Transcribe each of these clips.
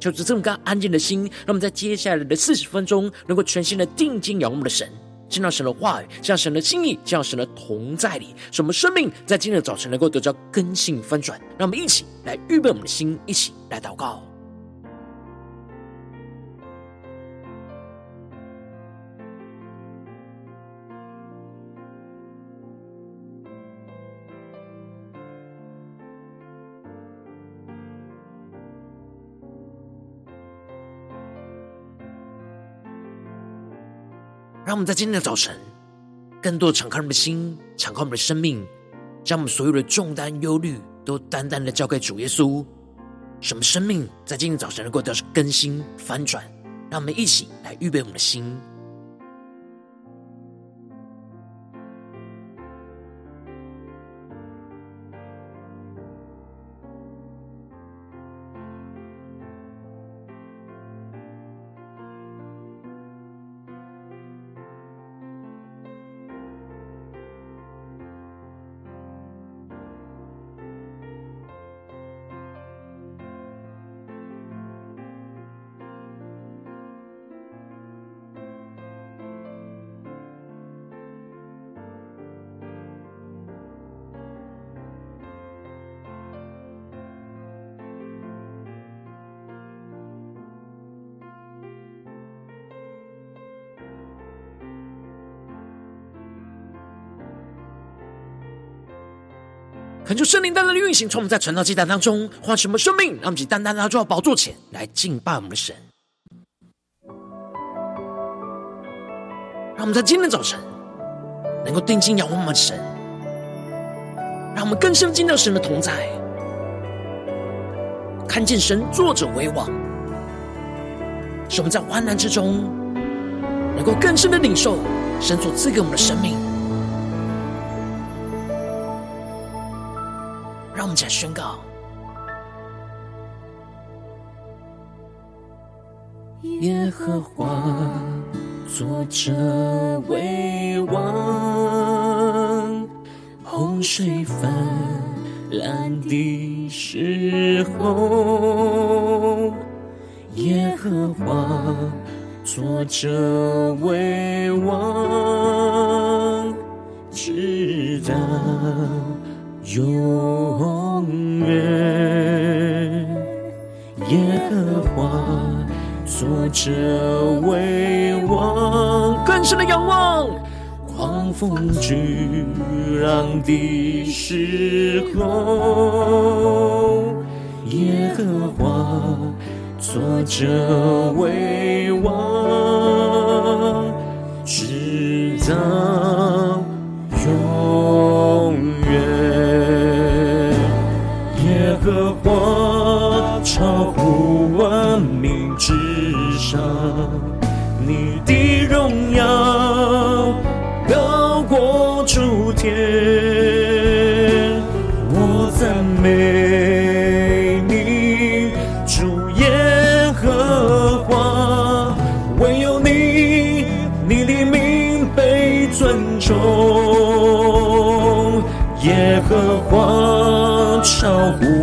求主这么干安静的心，让我们在接下来的四十分钟，能够全心的定睛仰望我们的神，见到神的话语，见到神的心意，见到神的同在里，使我们生命在今天的早晨能够得到根性翻转。让我们一起来预备我们的心，一起来祷告。让我们在今天的早晨，更多的敞开我们的心，敞开我们的生命，将我们所有的重担、忧虑都单单的交给主耶稣。什么生命在今天早晨能够得到更新翻转？让我们一起来预备我们的心。恳求圣灵单单的运行，从我们在传道祭坛当中唤醒我们生命，让我们以单单来到宝座前来敬拜我们的神。让我们在今天早晨能够定睛仰望我们的神，让我们更深进到神的同在，看见神作者为王，使我们在患难之中能够更深的领受神所赐给我们的生命。让我们再宣告：耶和华作者为王，洪水泛滥的时候，耶和华作者为王，直到。永耶和华作者为王，更深的仰望，狂风巨浪的时候，耶和华作者为王，直到超乎万民之上，你的荣耀高过诸天，我赞美你，主耶和华，唯有你，你的名被尊重，耶和华超乎。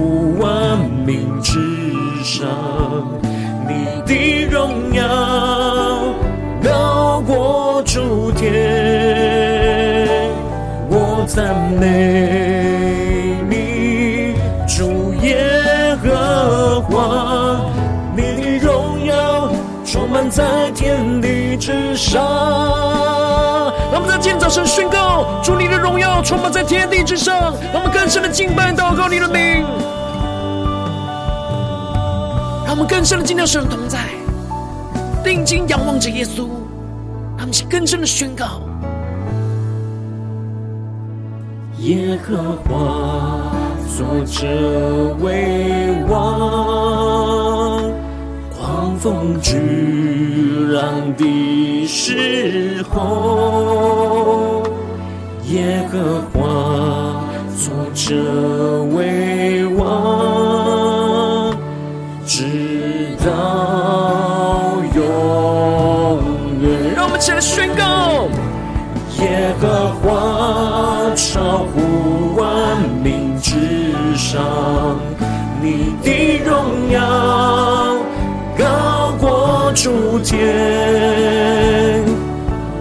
赞美你，主耶和华，你的荣耀充满在天地之上。让我们在今天早晨宣告，主你的荣耀充满在天地之上，让我们更深的敬拜祷告你的名。让我们更深的进到神同在，定睛仰望着耶稣，让我们更深的宣告：耶和华坐着为王，狂风巨浪的时候，耶和华坐着为王，直到永远。让我们起来宣告。耶和华超乎万民之上，你的荣耀高过诸天，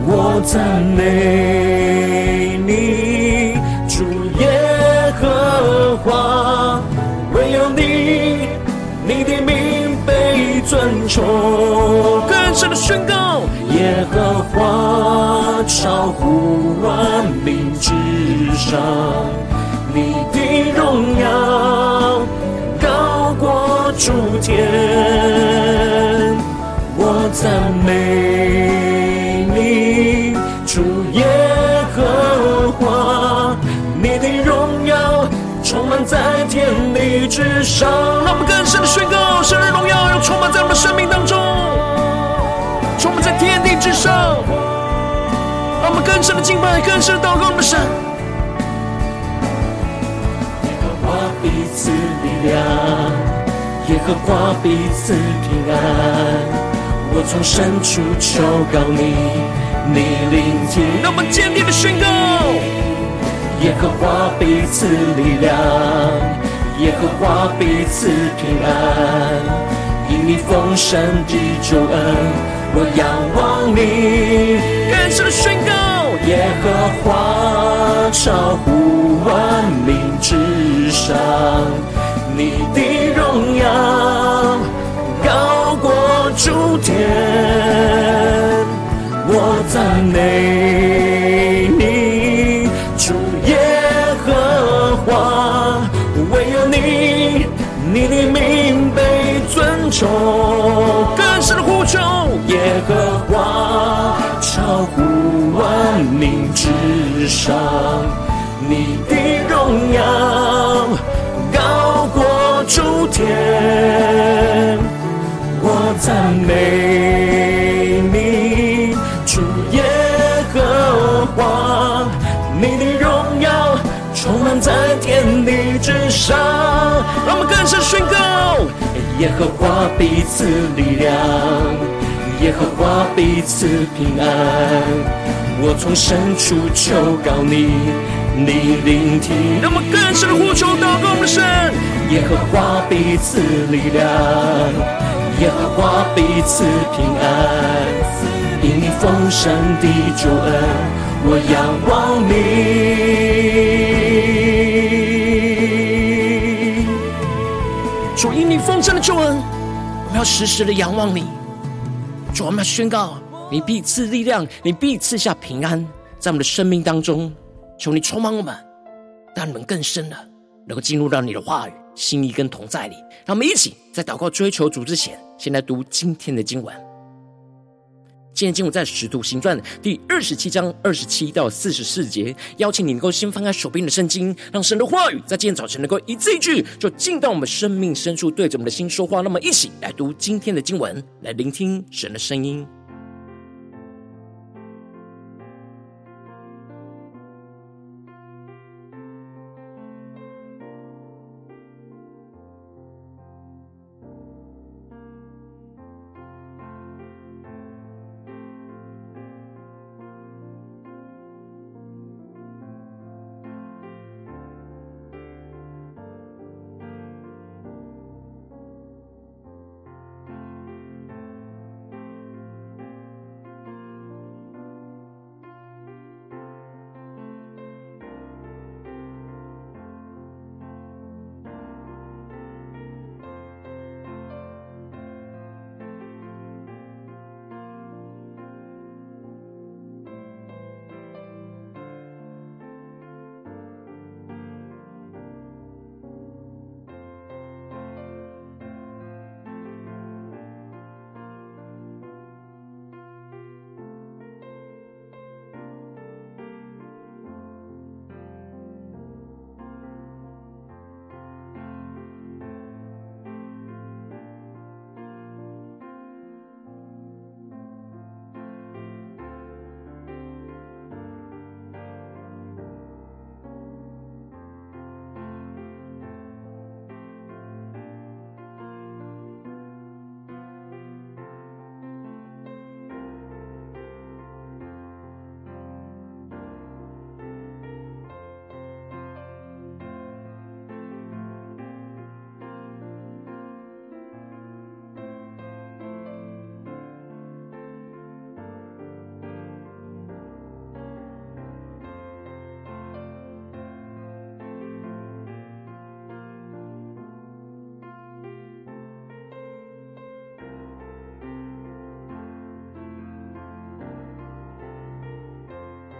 我赞美你，主耶和华，唯有你，你的名被尊崇。更深的宣告，耶和华。超乎万民上，你的荣耀高过诸天，我赞美你，主耶和华，你的荣耀充满在天地之上。让我们更深的宣告，神的荣耀要充满在我们的生命当中，充满在天地之上。让我们更深的敬拜，更深的祷告，我们神。华彼此力量，耶和华彼此平安。我从深处求告你，你聆听。让我坚定的宣告：耶和华彼此力量，耶和华彼此平安。因你丰盛的救恩。我仰望你，更深的宣告：耶和华超乎万民之上，你的荣耀高过诸天。我赞美你，主耶和华，唯有你，你的名被尊崇。更深的呼求。耶和华超乎万民之上，你的荣耀高过诸天，我赞美你，主耶和华，你的荣耀充满在天地之上。让我们更深宣告：耶和华彼此力量。耶和华彼此平安，我从深处求告你，你聆听。让我更深的呼求祷告我们的神。耶和华彼此力量，耶和华彼此平安，因你丰盛的救恩，我仰望你。主因你丰盛的救恩，我们要时时的仰望你。主，我们要宣告：你必赐力量，你必赐下平安，在我们的生命当中。求你充满我们，让你们更深的能够进入到你的话语、心意跟同在里。让我们一起在祷告、追求主之前，先来读今天的经文。今天经文在《使徒行传》第二十七章二十七到四十四节，邀请你能够先翻开手边的圣经，让神的话语在今天早晨能够一字一句，就进到我们生命深处，对着我们的心说话。那么，一起来读今天的经文，来聆听神的声音。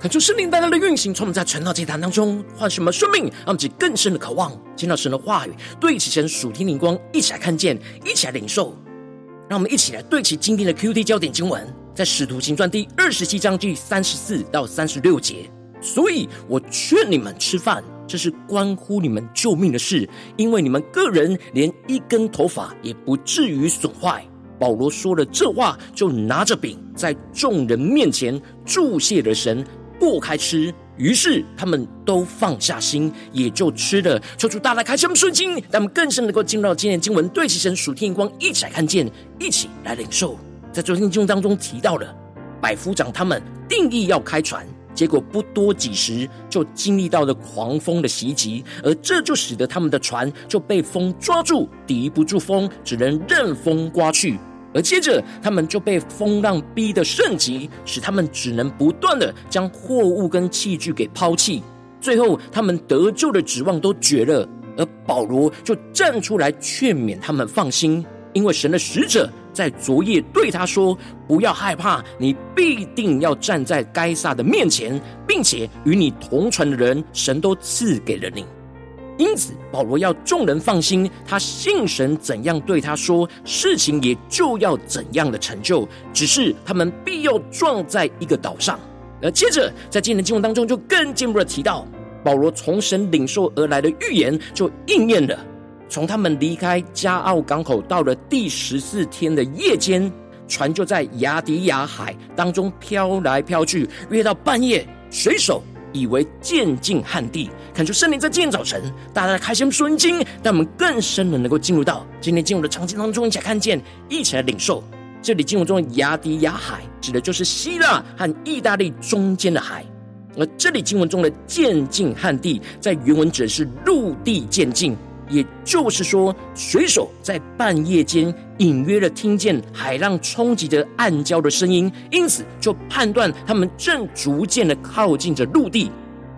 看出圣灵带来的运行，从我们在传道祭坛当中唤醒我们生命，让我们更深的渴望见到神的话语，对齐神属天灵光，一起来看见，一起来领受。让我们一起来对齐今天的 QT 焦点经文，在使徒行传第二十七章第三十四到三十六节。所以我劝你们吃饭，这是关乎你们救命的事，因为你们个人连一根头发也不至于损坏。保罗说了这话，就拿着饼在众人面前祝谢了神。擘开吃，于是他们都放下心，也就吃了。求主大大开启我们顺心，让我们更深能够进入到今天经文，对齐神属天光，一起来看见，一起来领受。在昨天经文当中提到了百夫长他们定义要开船，结果不多几时就经历到了狂风的袭击，而这就使得他们的船就被风抓住，抵不住风，只能任风刮去。而接着，他们就被风浪逼得甚急，使他们只能不断的将货物跟器具给抛弃。最后，他们得救的指望都绝了。而保罗就站出来劝勉他们放心，因为神的使者在昨夜对他说：“不要害怕，你必定要站在该撒的面前，并且与你同船的人，神都赐给了你。”因此，保罗要众人放心，他信神怎样对他说，事情也就要怎样的成就。只是他们必要撞在一个岛上。而接着，在今天的经文当中，就更进一步的提到，保罗从神领受而来的预言就应验了。从他们离开加奥港口到了第十四天的夜间，船就在亚迪亚海当中飘来飘去，约到半夜，水手以为渐进旱地。看出圣灵在今天早晨，大家的开心顺经，让我们更深的能够进入到今天进入的场景当中，一起来看见，一起来领受。这里经文中的亚迪亚海，指的就是希腊和意大利中间的海；而这里经文中的渐进旱地，在原文指的是陆地渐进，也就是说，水手在半夜间隐约的听见海浪冲击着暗礁的声音，因此就判断他们正逐渐的靠近着陆地。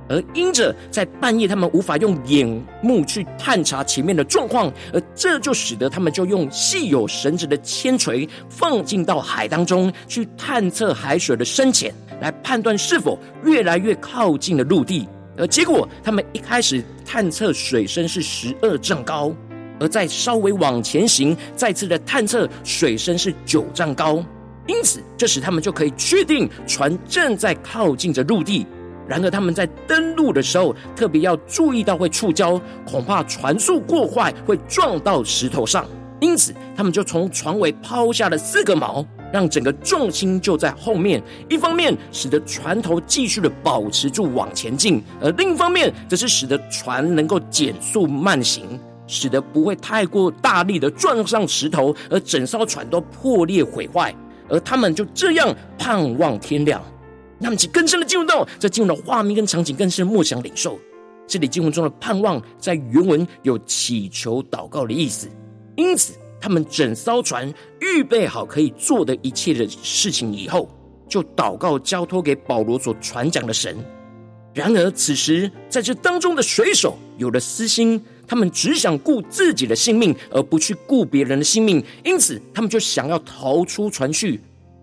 而因着在半夜，他们无法用眼目去探查前面的状况，而这就使得他们就用系有绳子的铅锤放进到海当中去探测海水的深浅，来判断是否越来越靠近了陆地。而结果，他们一开始探测水深是十二丈高，而再稍微往前行，再次的探测水深是九丈高。因此，这时他们就可以确定船正在靠近着陆地。然而，他们在登陆的时候，特别要注意到会触礁，恐怕船速过快会撞到石头上。因此，他们就从船尾抛下了四个锚，让整个重心就在后面。一方面使得船头继续的保持住往前进，而另一方面则是使得船能够减速慢行，使得不会太过大力的撞上石头，而整艘船都破裂毁坏。而他们就这样盼望天亮。那么，其更深的进入到这进入的画面跟场景，更是默想领受。这里经文中的盼望，在原文有祈求、祷告的意思。因此，他们整艘船预备好可以做的一切的事情以后，就祷告交托给保罗所传讲的神。然而，此时在这当中的水手有了私心，他们只想顾自己的性命，而不去顾别人的性命。因此，他们就想要逃出船去。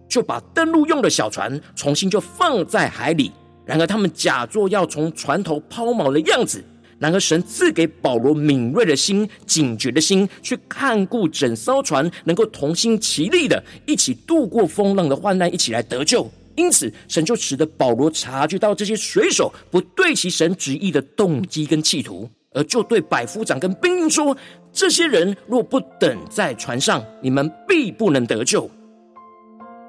就把登陆用的小船重新就放在海里，然而他们假作要从船头抛锚的样子。然而神赐给保罗敏锐的心、警觉的心，去看顾整艘船，能够同心齐力的一起度过风浪的患难，一起来得救。因此，神就使得保罗察觉到这些水手不对其神旨意的动机跟企图，而就对百夫长跟兵丁说：“这些人若不等在船上，你们必不能得救。”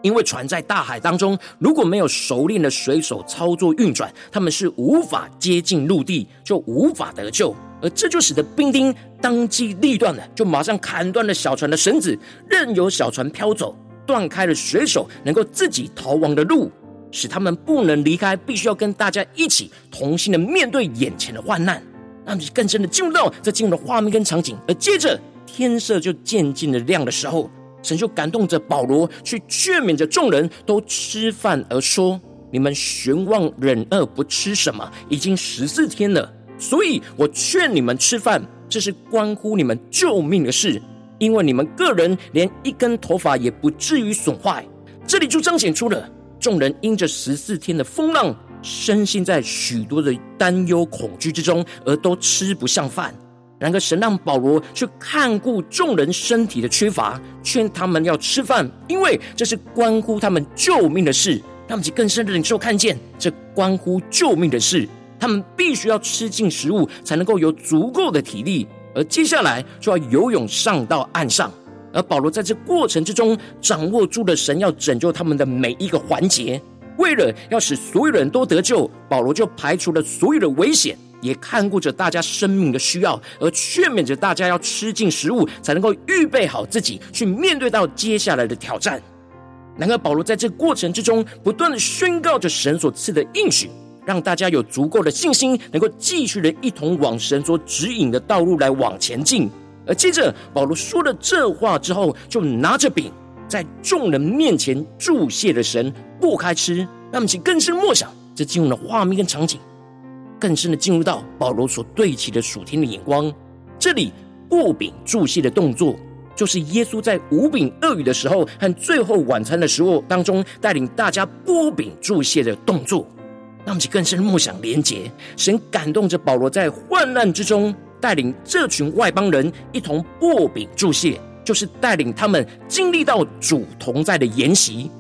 因为船在大海当中，如果没有熟练的水手操作运转，他们是无法接近陆地，就无法得救。而这就使得兵丁当机立断的，就马上砍断了小船的绳子，任由小船飘走，断开了水手能够自己逃亡的路，使他们不能离开，必须要跟大家一起同心的面对眼前的患难。让你更深的进入到这进入的画面跟场景，而接着天色就渐渐的亮的时候。神就感动着保罗，去劝勉着众人都吃饭，而说：“你们悬望忍饿不吃什么，已经十四天了。所以我劝你们吃饭，这是关乎你们救命的事，因为你们个人连一根头发也不至于损坏。”这里就彰显出了众人因着十四天的风浪，深陷在许多的担忧、恐惧之中，而都吃不上饭。然而，神让保罗去看顾众人身体的缺乏，劝他们要吃饭，因为这是关乎他们救命的事。让我们更深的领受看见，这关乎救命的事，他们必须要吃进食物，才能够有足够的体力。而接下来就要游泳上到岸上。而保罗在这过程之中，掌握住了神要拯救他们的每一个环节。为了要使所有人都得救，保罗就排除了所有的危险。也看顾着大家生命的需要，而劝勉着大家要吃进食物，才能够预备好自己去面对到接下来的挑战。然而，保罗在这过程之中，不断的宣告着神所赐的应许，让大家有足够的信心，能够继续的一同往神所指引的道路来往前进。而接着，保罗说了这话之后，就拿着饼在众人面前祝谢了神，擘开吃，那么请更深默想这进入的画面跟场景。更深的进入到保罗所对齐的属天的眼光，这里擘饼祝谢的动作，就是耶稣在五饼二鱼的时候和最后晚餐的时候当中，带领大家擘饼祝谢的动作。那么，就更深的默想连结，神感动着保罗在患难之中，带领这群外邦人一同擘饼祝谢，就是带领他们经历到主同在的筵席。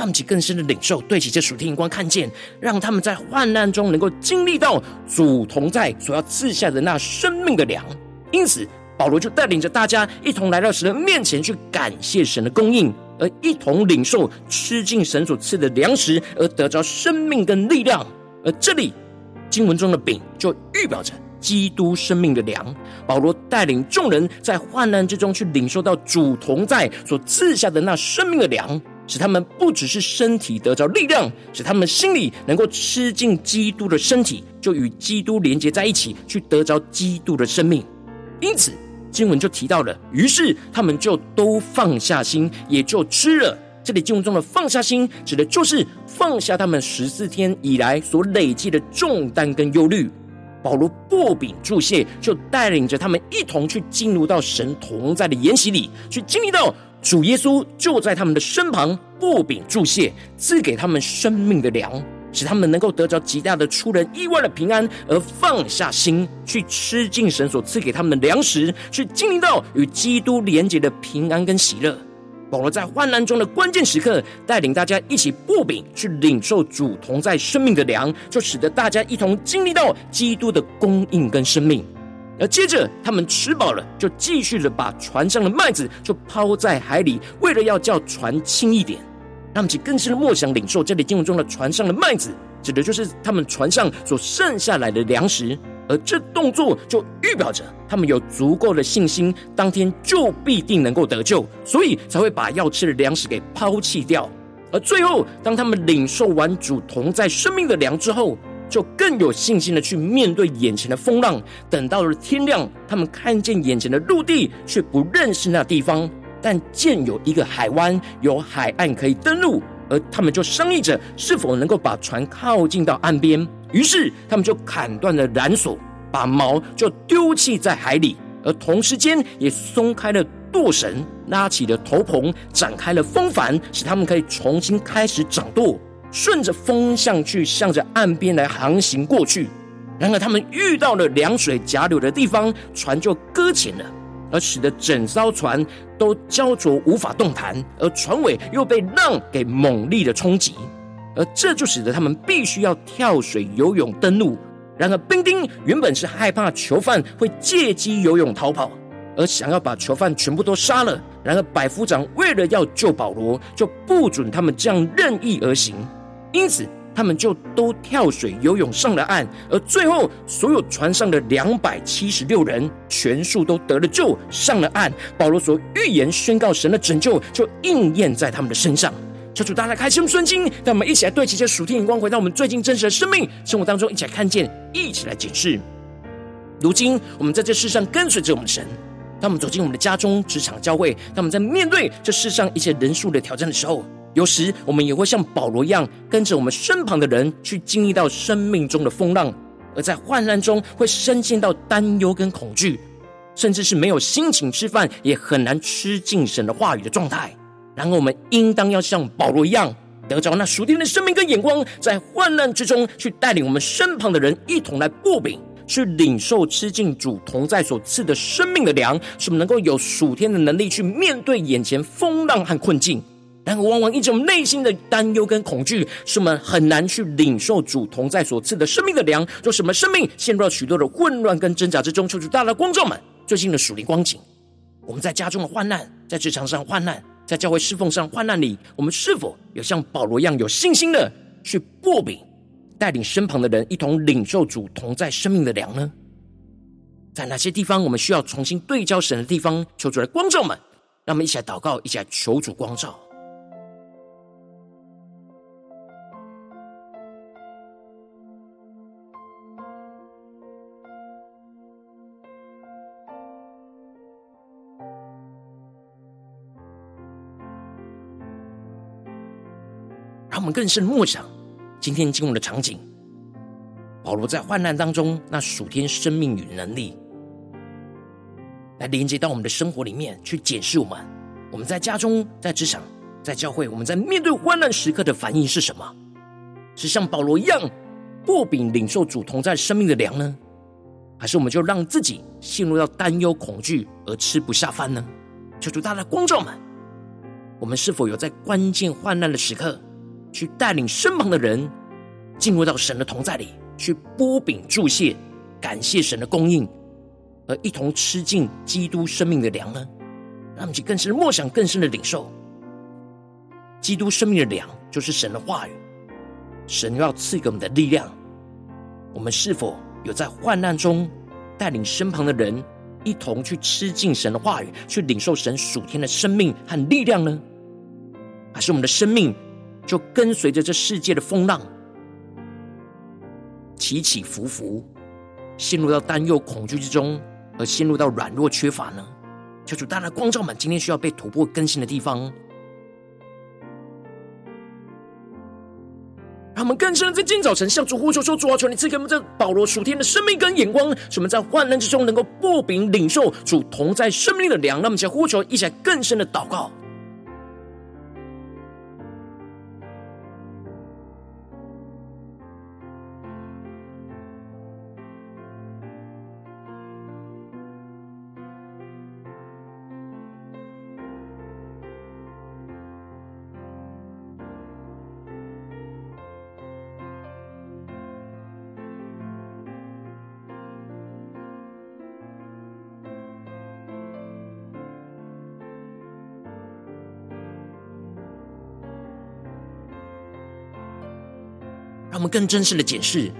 让他们更深的领受，对齐这属天眼光，看见，让他们在患难中能够经历到主同在所要赐下的那生命的粮。因此，保罗就带领着大家一同来到神的面前，去感谢神的供应，而一同领受吃尽神所赐的粮食，而得着生命跟力量。而这里经文中的饼，就预表着基督生命的粮。保罗带领众人在患难之中去领受到主同在所赐下的那生命的粮。使他们不只是身体得着力量，使他们心里能够吃进基督的身体，就与基督连接在一起，去得着基督的生命。因此，经文就提到了，于是他们就都放下心，也就吃了。这里经文中的放下心，指的就是放下他们十四天以来所累积的重担跟忧虑。保罗擘饼祝谢，就带领着他们一同去进入到神同在的筵席里，去经历到。主耶稣就在他们的身旁，布饼祝谢，赐给他们生命的粮，使他们能够得着极大的出人意外的平安，而放下心去吃尽神所赐给他们的粮食，去经历到与基督连结的平安跟喜乐。保罗在患难中的关键时刻，带领大家一起布饼，去领受主同在生命的粮，就使得大家一同经历到基督的供应跟生命。而接着，他们吃饱了，就继续的把船上的麦子就抛在海里，为了要叫船轻一点。他们其更深的默想领受这里经文中的船上的麦子，指的就是他们船上所剩下来的粮食。而这动作就预表着他们有足够的信心，当天就必定能够得救，所以才会把要吃的粮食给抛弃掉。而最后，当他们领受完主同在生命的粮之后，就更有信心的去面对眼前的风浪。等到了天亮，他们看见眼前的陆地，却不认识那地方，但见有一个海湾，有海岸可以登陆。而他们就商议着是否能够把船靠近到岸边。于是他们就砍断了缆索，把锚就丢弃在海里，而同时间也松开了舵绳，拉起了头篷，展开了风帆，使他们可以重新开始掌舵。顺着风向去，向着岸边来航行过去。然而，他们遇到了凉水夹流的地方，船就搁浅了，而使得整艘船都焦灼，无法动弹。而船尾又被浪给猛烈的冲击，而这就使得他们必须要跳水游泳登陆。然而，兵丁原本是害怕囚犯会借机游泳逃跑，而想要把囚犯全部都杀了。然而，百夫长为了要救保罗，就不准他们这样任意而行。因此，他们就都跳水游泳上了岸，而最后，所有船上的两百七十六人全数都得了救，上了岸。保罗所预言宣告神的拯救，就应验在他们的身上。求主大家开心顺心，让我们一起来对齐这属天眼光，回到我们最近真实的生命生活当中，一起来看见，一起来解释。如今，我们在这世上跟随着我们的神，当我们走进我们的家中、职场、教会，当我们在面对这世上一些人数的挑战的时候。有时我们也会像保罗一样，跟着我们身旁的人去经历到生命中的风浪，而在患难中会深陷到担忧跟恐惧，甚至是没有心情吃饭，也很难吃进神的话语的状态。然后我们应当要像保罗一样，得着那属天的生命跟眼光，在患难之中去带领我们身旁的人一同来过饼，去领受吃尽主同在所赐的生命的粮，使我们能够有属天的能力去面对眼前风浪和困境。然而，往往一种内心的担忧跟恐惧，使我们很难去领受主同在所赐的生命的粮，就使我们生命陷入了许多的混乱跟挣扎之中。求主大的光照们最近的属灵光景，我们在家中的患难，在职场上患难，在教会侍奉上患难里，我们是否有像保罗一样有信心的去擘饼，带领身旁的人一同领受主同在生命的粮呢？在哪些地方我们需要重新对焦神的地方？求主来光照们，让我们一起来祷告，一起来求主光照。更深默想今天经文的场景。保罗在患难当中，那属天生命与能力，来连接到我们的生活里面，去检视我们。我们在家中、在职场、在教会，我们在面对患难时刻的反应是什么？是像保罗一样，擘饼领受主同在生命的粮呢？还是我们就让自己陷入到担忧、恐惧而吃不下饭呢？求主大家光照们，我们是否有在关键患难的时刻，去带领身旁的人进入到神的同在里，去擘饼祝谢，感谢神的供应，而一同吃尽基督生命的粮呢？让我们去更深默想，更深的领受基督生命的粮，就是神的话语。神要赐给我们的力量，我们是否有在患难中带领身旁的人一同去吃尽神的话语，去领受神属天的生命和力量呢？还是我们的生命，就跟随着这世界的风浪起起伏伏，陷入到担忧、恐惧之中，而陷入到软弱、缺乏呢？求主大大光照们，今天需要被突破、更新的地方，让我们更深的在今早晨向主呼求说：“主啊，求你赐给我们这保罗属天的生命跟眼光，使我们在患难之中能够擘饼领受主同在生命的粮。”让我们一起来呼求，一起更深的祷告。我们更真实的检视，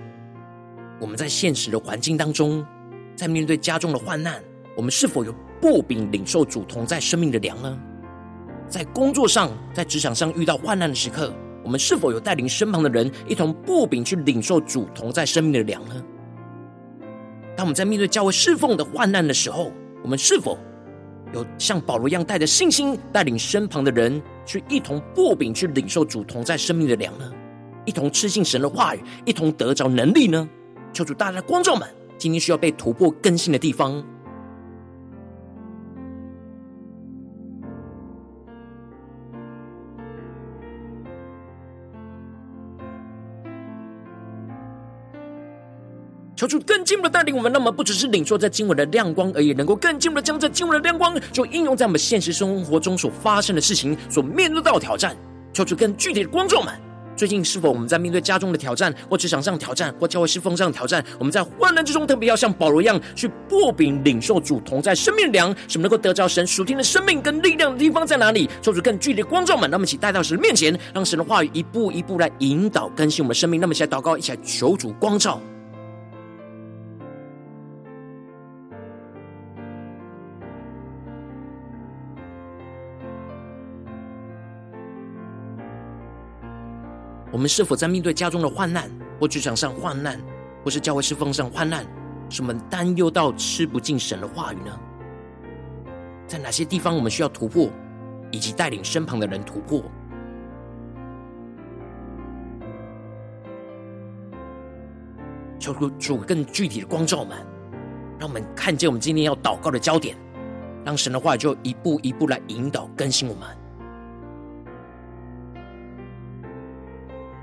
我们在现实的环境当中，在面对家中的患难，我们是否有擘饼领受主同在生命的粮呢？在工作上，在职场上遇到患难的时刻，我们是否有带领身旁的人一同擘饼去领受主同在生命的粮呢？当我们在面对教会侍奉的患难的时候，我们是否有像保罗一样带着信心，带领身旁的人去一同擘饼去领受主同在生命的粮呢？一同吃进神的话语，一同得着能力呢？求主大家的观众们，今天需要被突破更新的地方。求主更进一步的带领我们，那么不只是领受在经文的亮光而已，能够更进一步的将这经文的亮光，就应用在我们现实生活中所发生的事情，所面对到的挑战。求主更具体的光照们。最近是否我们在面对家中的挑战，或职场上的挑战，或教会侍奉上的挑战？我们在患难之中，特别要像保罗一样，去破饼领受主同在生命的粮，什么能够得着神属天的生命跟力量的地方在哪里？求主更具体的光照们，那么一起带到神面前，让神的话语一步一步来引导更新我们的生命。那么，一起来祷告，一起来求主光照。我们是否在面对家中的患难，或职场上患难，或是教会侍奉上患难，使我们担忧到吃不进神的话语呢？在哪些地方我们需要突破，以及带领身旁的人突破？求主更具体的光照我们，让我们看见我们今天要祷告的焦点，让神的话就一步一步来引导更新我们。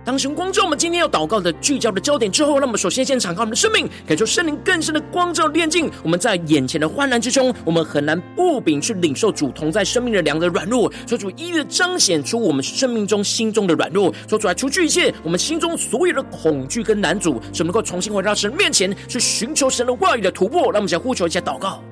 当神光照我们今天要祷告的聚焦的焦点之后，让我们首先先敞开我们的生命，感受圣灵更深的光照炼净。我们在眼前的患难之中，我们很难不秉去领受主同在生命的良的软弱，求主一一彰显出我们生命中心中的软弱，求主来除去一切我们心中所有的恐惧跟难阻，使我们能够重新回到神面前去寻求神的话语的突破。让我们先呼求一下祷告。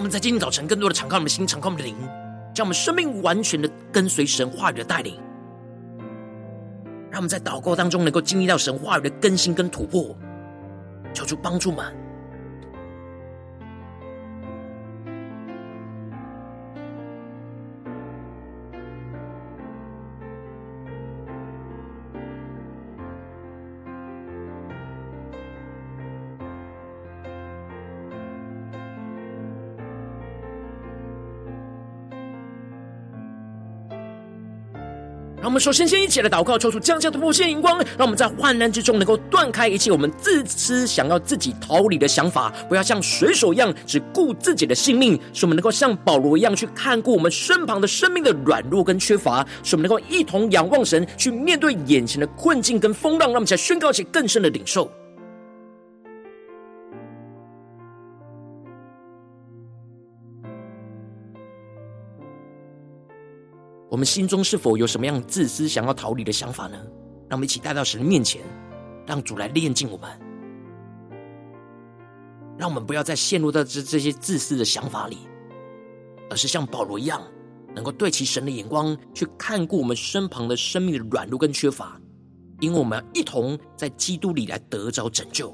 我们在今天早晨更多的敞开我们的心，敞开我们的灵，将我们生命完全的跟随神话语的带领。让我们在祷告当中能够经历到神话语的更新跟突破，求主帮助们。让我们首先先一起来祷告，抽出降下突破性荧光，让我们在患难之中能够断开一切我们自私想要自己逃离的想法，不要像水手一样只顾自己的性命，使我们能够像保罗一样去看顾我们身旁的生命的软弱跟缺乏，使我们能够一同仰望神，去面对眼前的困境跟风浪，让我们才宣告起更深的领受。我们心中是否有什么样自私、想要逃离的想法呢？让我们一起带到神面前，让主来炼净我们，让我们不要再陷入到这这些自私的想法里，而是像保罗一样，能够对齐神的眼光，去看顾我们身旁的生命的软弱跟缺乏，因为我们要一同在基督里来得着拯救。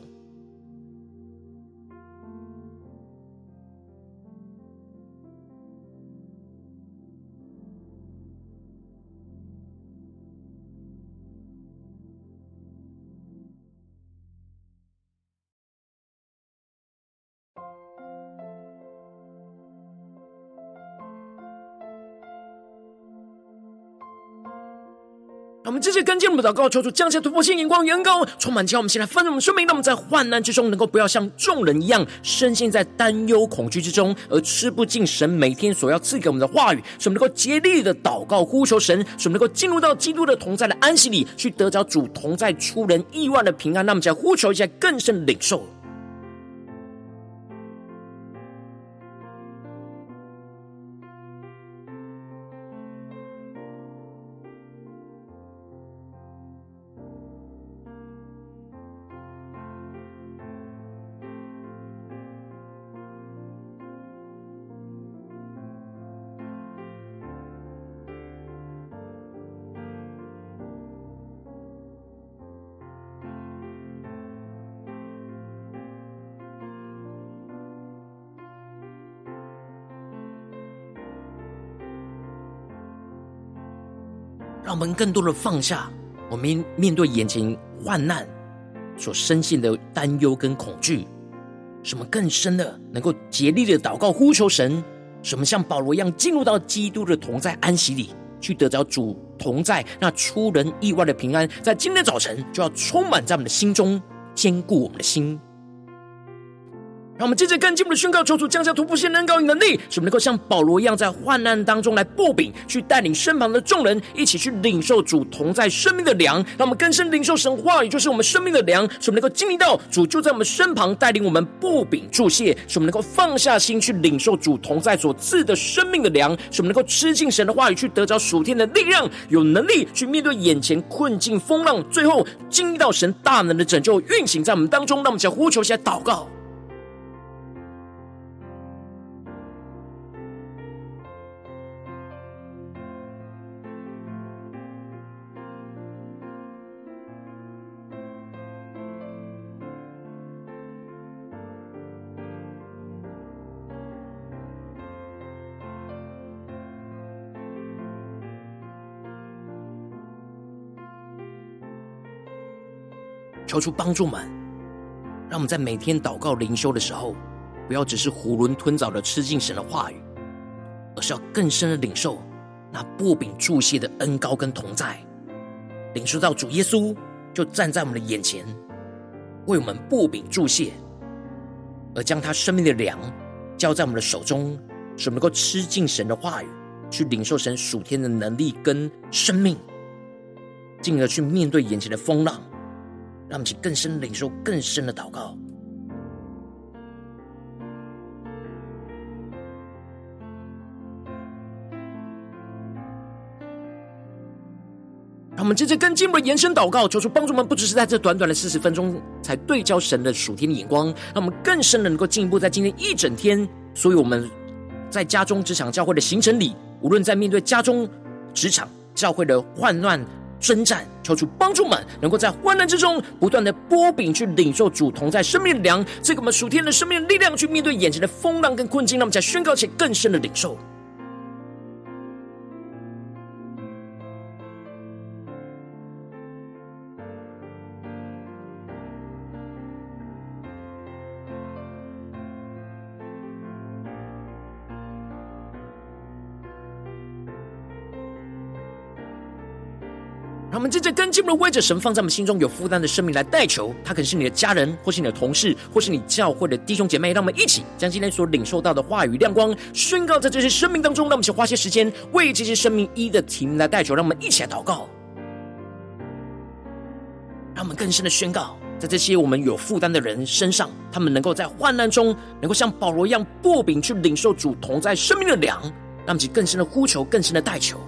我们继续跟进我们的祷告，求主降下突破性眼光，远高充满教我们，先来翻转我们生命，让我们在患难之中能够不要像众人一样，深陷在担忧恐惧之中，而吃不进神每天所要赐给我们的话语。使我们能够竭力的祷告呼求神，使我们能够进入到基督的同在的安息里，去得着主同在出人意外的平安。那么，再呼求一下更深领受。更多的放下，我们面对眼前患难所深陷的担忧跟恐惧，什么更深的能够竭力的祷告呼求神，什么像保罗一样进入到基督的同在安息里，去得着主同在那出人意外的平安，在今天早晨就要充满在我们的心中，坚固我们的心。让我们接着更进一步的宣告，求主降下突破性能高与能力，使我们能够像保罗一样，在患难当中来步饼，去带领身旁的众人一起去领受主同在生命的粮。让我们更深领受神话语，就是我们生命的粮，使我们能够经历到主就在我们身旁带领我们步饼注谢，使我们能够放下心去领受主同在所赐的生命的粮，使我们能够吃进神的话语，去得着属天的力量，有能力去面对眼前困境风浪，最后经历到神大能的拯救运行在我们当中。让我们想呼求，起来祷告。求主帮助们，让我们在每天祷告灵修的时候，不要只是囫囵吞枣的吃进神的话语，而是要更深的领受那擘饼祝谢的恩膏跟同在，领受到主耶稣就站在我们的眼前，为我们擘饼祝谢，而将他生命的粮交在我们的手中，使我们能够吃进神的话语，去领受神属天的能力跟生命，进而去面对眼前的风浪，让我们去更深领受更深的祷告。让我们接着更进一步延伸祷告，求主帮助我们，不只是在这短短的四十分钟才对焦神的属天的眼光，让我们更深的能够进一步在今天一整天，所以我们在家中、职场、教会的行程里，无论在面对家中、职场、教会的患难征战，求主帮助们，能够在患难之中不断的波饼去领受主同在生命的粮，这个我们属天的生命力量，去面对眼前的风浪跟困境，让我们再宣告起更深的领受。们接着跟进的为着神放在我们心中有负担的生命来代求，他可能是你的家人，或是你的同事，或是你教会的弟兄姐妹。让我们一起将今天所领受到的话语亮光宣告在这些生命当中。让我们先花些时间为这些生命一的题目来代求。让我们一起来祷告，让我们更深的宣告，在这些我们有负担的人身上，他们能够在患难中，能够像保罗一样擘饼去领受主同在生命的粮。让我们更深的呼求，更深的代求。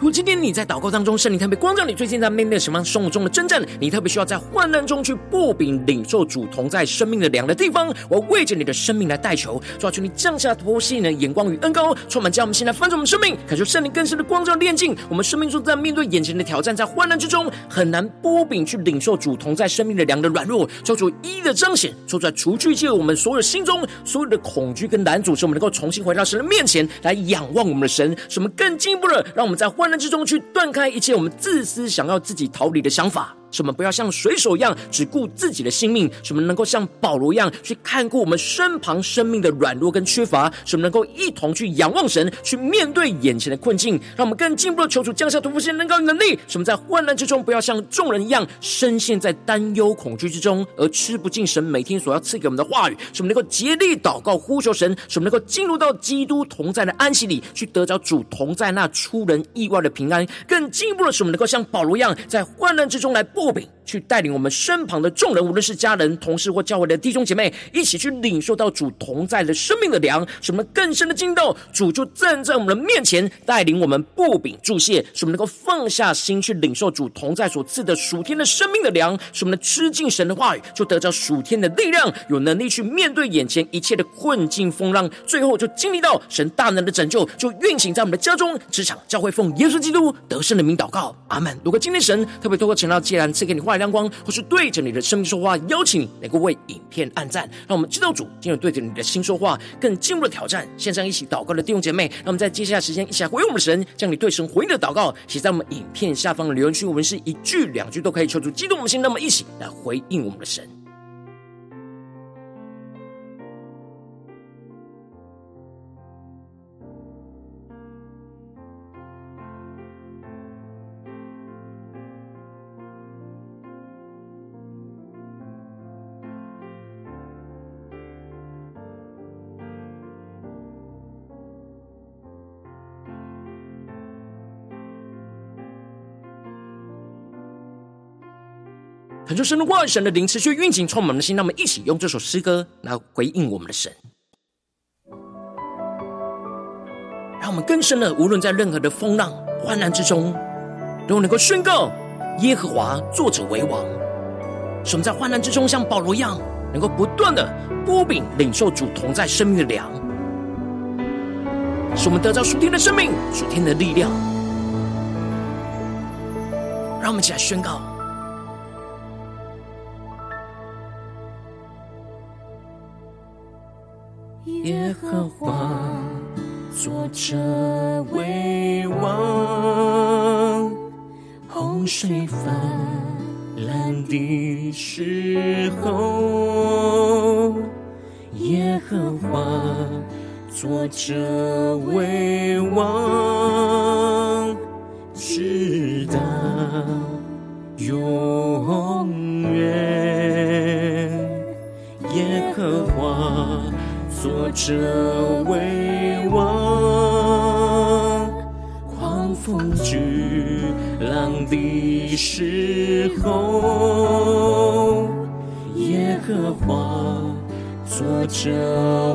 如果今天你在祷告当中，圣灵特别光照你，最近在面对什么生活中的征战，你特别需要在患难中去擘饼领受主同在生命的粮的地方，我要为着你的生命来代求，抓住，你降下突破性的眼光与恩膏，充满将我们现在翻转我们生命，感受圣灵更深的光照炼净我们生命中，在面对眼前的挑战，在患难之中很难擘饼去领受主同在生命的粮的软弱，求主一一的彰显，说出来除去一切我们所有心中所有的恐惧跟难阻，使我们能够重新回到神的面前来仰望我们的神，使我们更进一步的让我们在患难之中去断开一切我们自私想要自己逃离的想法。什么不要像水手一样只顾自己的性命，什么能够像保罗一样去看顾我们身旁生命的软弱跟缺乏，什么能够一同去仰望神，去面对眼前的困境，让我们更进一步的求主降下突破性能高能力，什么在患难之中不要像众人一样深陷在担忧恐惧之中，而吃不进神每天所要赐给我们的话语，什么能够竭力祷告呼求神，什么能够进入到基督同在的安息里，去得着主同在那出人意外的平安，更进一步的什么能够像保罗一样在患难之中来。擘饼去带领我们身旁的众人，无论是家人、同事或教会的弟兄姐妹，一起去领受到主同在的生命的粮，使我们更深的进到主就站在我们的面前，带领我们擘饼祝谢，使我们能够放下心去领受主同在所赐的属天的生命的粮，使我们的吃进神的话语，就得着属天的力量，有能力去面对眼前一切的困境风浪，最后就经历到神大能的拯救，就运行在我们的家中、职场、教会，奉耶稣基督得胜的名祷告，阿门。如果今天神特别透过晨祷祭坛赐给你话语亮光，或是对着你的生命说话，邀请你能够为影片按赞，让我们知道主今日对着你的心说话，更进一步的挑战。线上一起祷告的弟兄姐妹，那我们在接下来时间一起来回应我们的神，将你对神回应的祷告写在我们影片下方的留言区，我们是一句两句都可以求助激动我们心，那么一起来回应我们的神。恳求神的话语、神的灵持续运行，充满我们的心。让我们一起用这首诗歌来回应我们的神，让我们更深的，无论在任何的风浪、患难之中，都能够宣告耶和华作者为王。使我们在患难之中，像保罗一样，能够不断的波饼领受主同在生命的粮，使我们得到属天的生命、属天的力量。让我们一起来宣告。和华作者为王，洪水泛滥的时候，耶和华作者为作者为王，狂风巨浪的时候，耶和华作者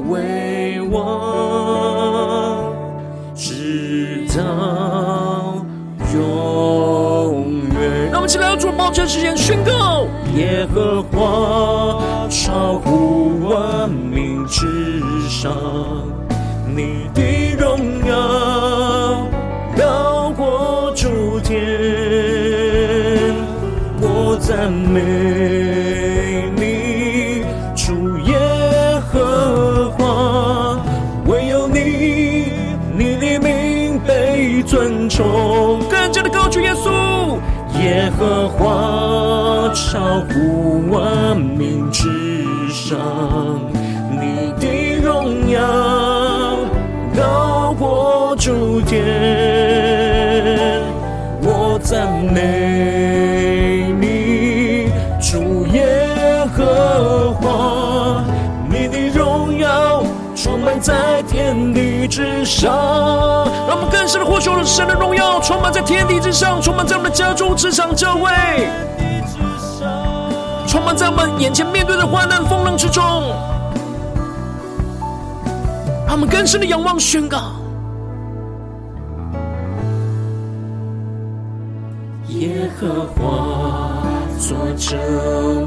为王，直到永远。让我们起来，要做保证时间宣告：耶和华超乎万民之上，你的荣耀高过诸天，我赞美你，主耶和华，唯有你，你的名被尊崇。更加的高举耶稣，耶和华超乎万民天，我赞美你，主耶和华，你的荣耀充满在天地之上。让我们更深的呼求神的荣耀充满在天地之上，充满在我们的家中、职场、教会，充满在我们眼前面对的患难风浪之中。他们更深的仰望宣告：耶和华作者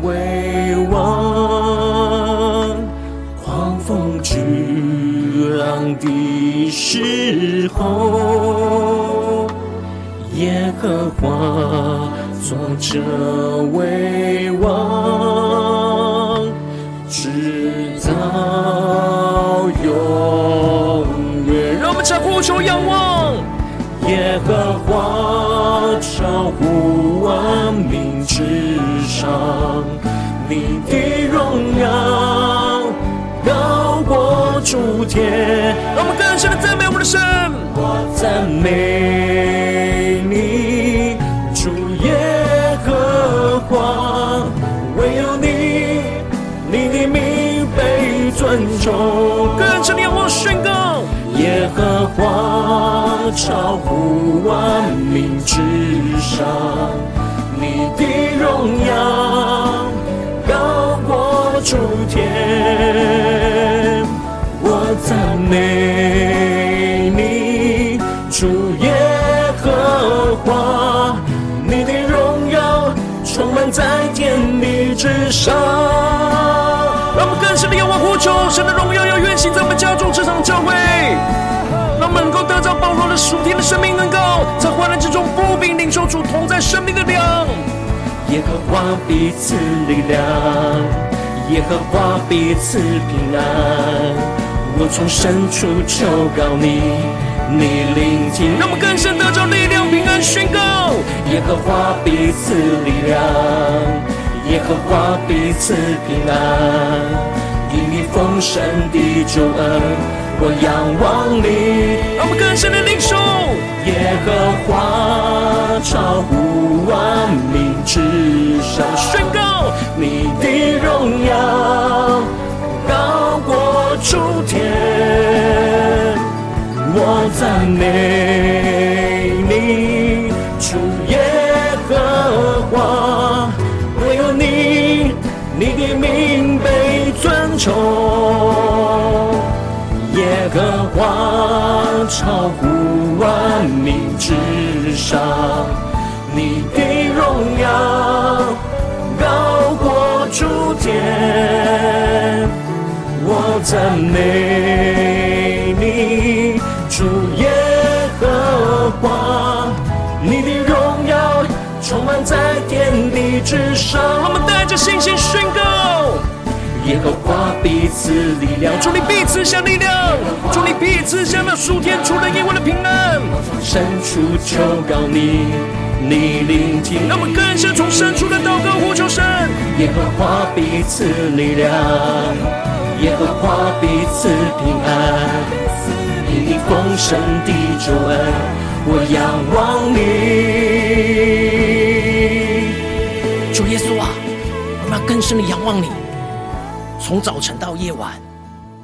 为王，狂风巨浪的时候，耶和华作者为王，直到永远。让我们在。呼求仰望，耶和华超乎万民之上，你的荣耀高过诸天。让我们更深的赞美我们的神，我赞美你，主耶和华，唯有你，你的名被尊重。更深的仰望宣告。耶和华超乎万民之上，你的荣耀高过诸天，我赞美你，主耶和华，你的荣耀充满在天地之上。让我们更深的仰望呼求，神的荣耀要运行在我们家中、职场、教会。着保罗的属天的生命，能够在患难之中擘饼领受主同在生命的粮。耶和华彼此力量，耶和华彼此平安。我从深处求告你，你聆听。让我们更深得着力量、平安宣告。耶和华彼此力量。耶和华彼此平安，因你丰盛的救恩，我仰望你。让我们更深的领受。耶和华超乎万民之上，宣告你的荣耀高过诸天，我赞美你，主耶超乎万民之上，你的荣耀高过诸天，我赞美你，主耶和华，你的荣耀充满在天地之上。我们带着信心宣告。耶和华彼此力量，祝你彼此相力量，祝你彼此相那数天出人意外的平安。深处求告你，你聆听。让我们更深从深处的祷告呼求神。耶和华彼此力量，耶和华彼此平安。因你丰盛的救恩，我仰望你。主耶稣啊，我们要更深的仰望你。从早晨到夜晚，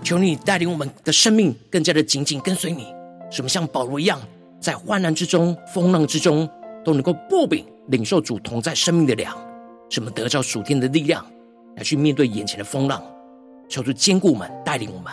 求你带领我们的生命更加的紧紧跟随你，使我们像保罗一样，在患难之中、风浪之中，都能够不柄领受主同在生命的粮，使我们得着属天的力量，来去面对眼前的风浪。求主坚固我们，带领我们。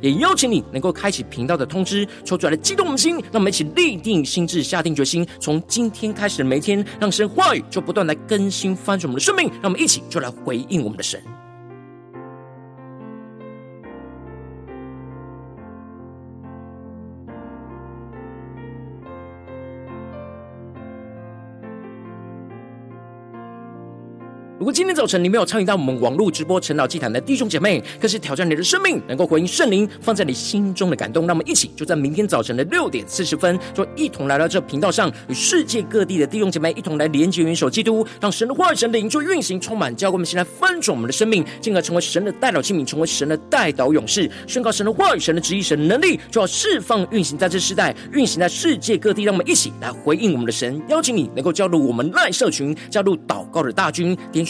也邀请你能够开启频道的通知，抽出来的激动我们的心，让我们一起立定心智，下定决心，从今天开始的每一天，让神话语就不断来更新翻转我们的生命，让我们一起就来回应我们的神。如果今天早晨你没有参与到我们网络直播晨祷祭坛的弟兄姐妹，更是挑战你的生命，能够回应圣灵放在你心中的感动。让我们一起就在明天早晨的六点四十分，就一同来到这频道上，与世界各地的弟兄姐妹一同来连接、元首基督，让神的话语、神的灵就运行、充满，教给我们，先来翻转我们的生命，进而成为神的代祷器皿，成为神的代祷勇士，宣告神的话语、神的旨意、神的能力，就要释放、运行在这世代，运行在世界各地。让我们一起来回应我们的神，邀请你能够加入我们赖社群，加入祷告的大军，点。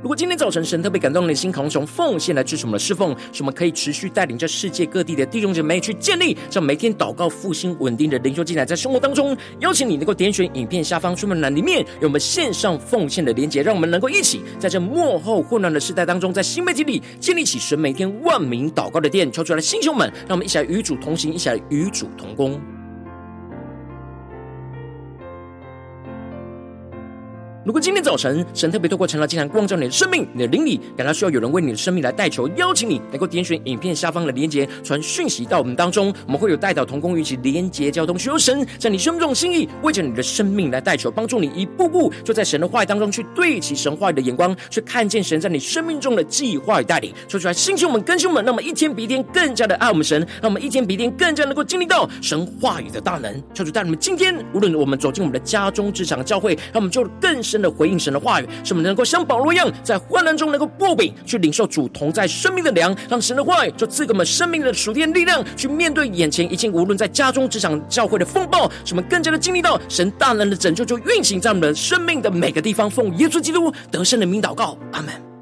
如果今天早晨神特别感动你的心，渴望从奉献来支持我们的侍奉，使我们可以持续带领着世界各地的弟兄姐妹去建立这每天祷告复兴稳定的灵修祭坛，在生活当中，邀请你能够点选影片下方说明栏里面有我们线上奉献的连结，让我们能够一起在这幕后混乱的时代当中，在新媒体里建立起神每天万名祷告的殿，求出来的弟兄们，让我们一起来与主同行，一起来与主同工。如果今天早晨神特别透过晨祷祭坛光照你的生命，你的灵里感到需要有人为你的生命来代求，邀请你能够点选影片下方的连结，传讯息到我们当中，我们会有代祷同工，一起连结交通，寻求神在你生命中心意，为着你的生命来代求，帮助你一步步就在神的话语当中去对齐神话语的眼光，去看见神在你生命中的计划与带领。说出来，星球们、更新们，让我们一天比一天更加的爱我们神，让我们一天比一天更加能够经历到神话语的大能。求主带我们今天，无论我们走进我们的家中、职场、教会，让我们就更深的回应神的话语，使我们能够像保罗一样，在患难中能够不饼去领受主同在生命的粮，让神的话语就赐给我们生命的属天力量，去面对眼前一切，无论在家中、职场、教会的风暴，使我们更加的经历到神大能的拯救，就运行在我们的生命的每个地方。奉耶稣基督得胜的名祷告，阿门。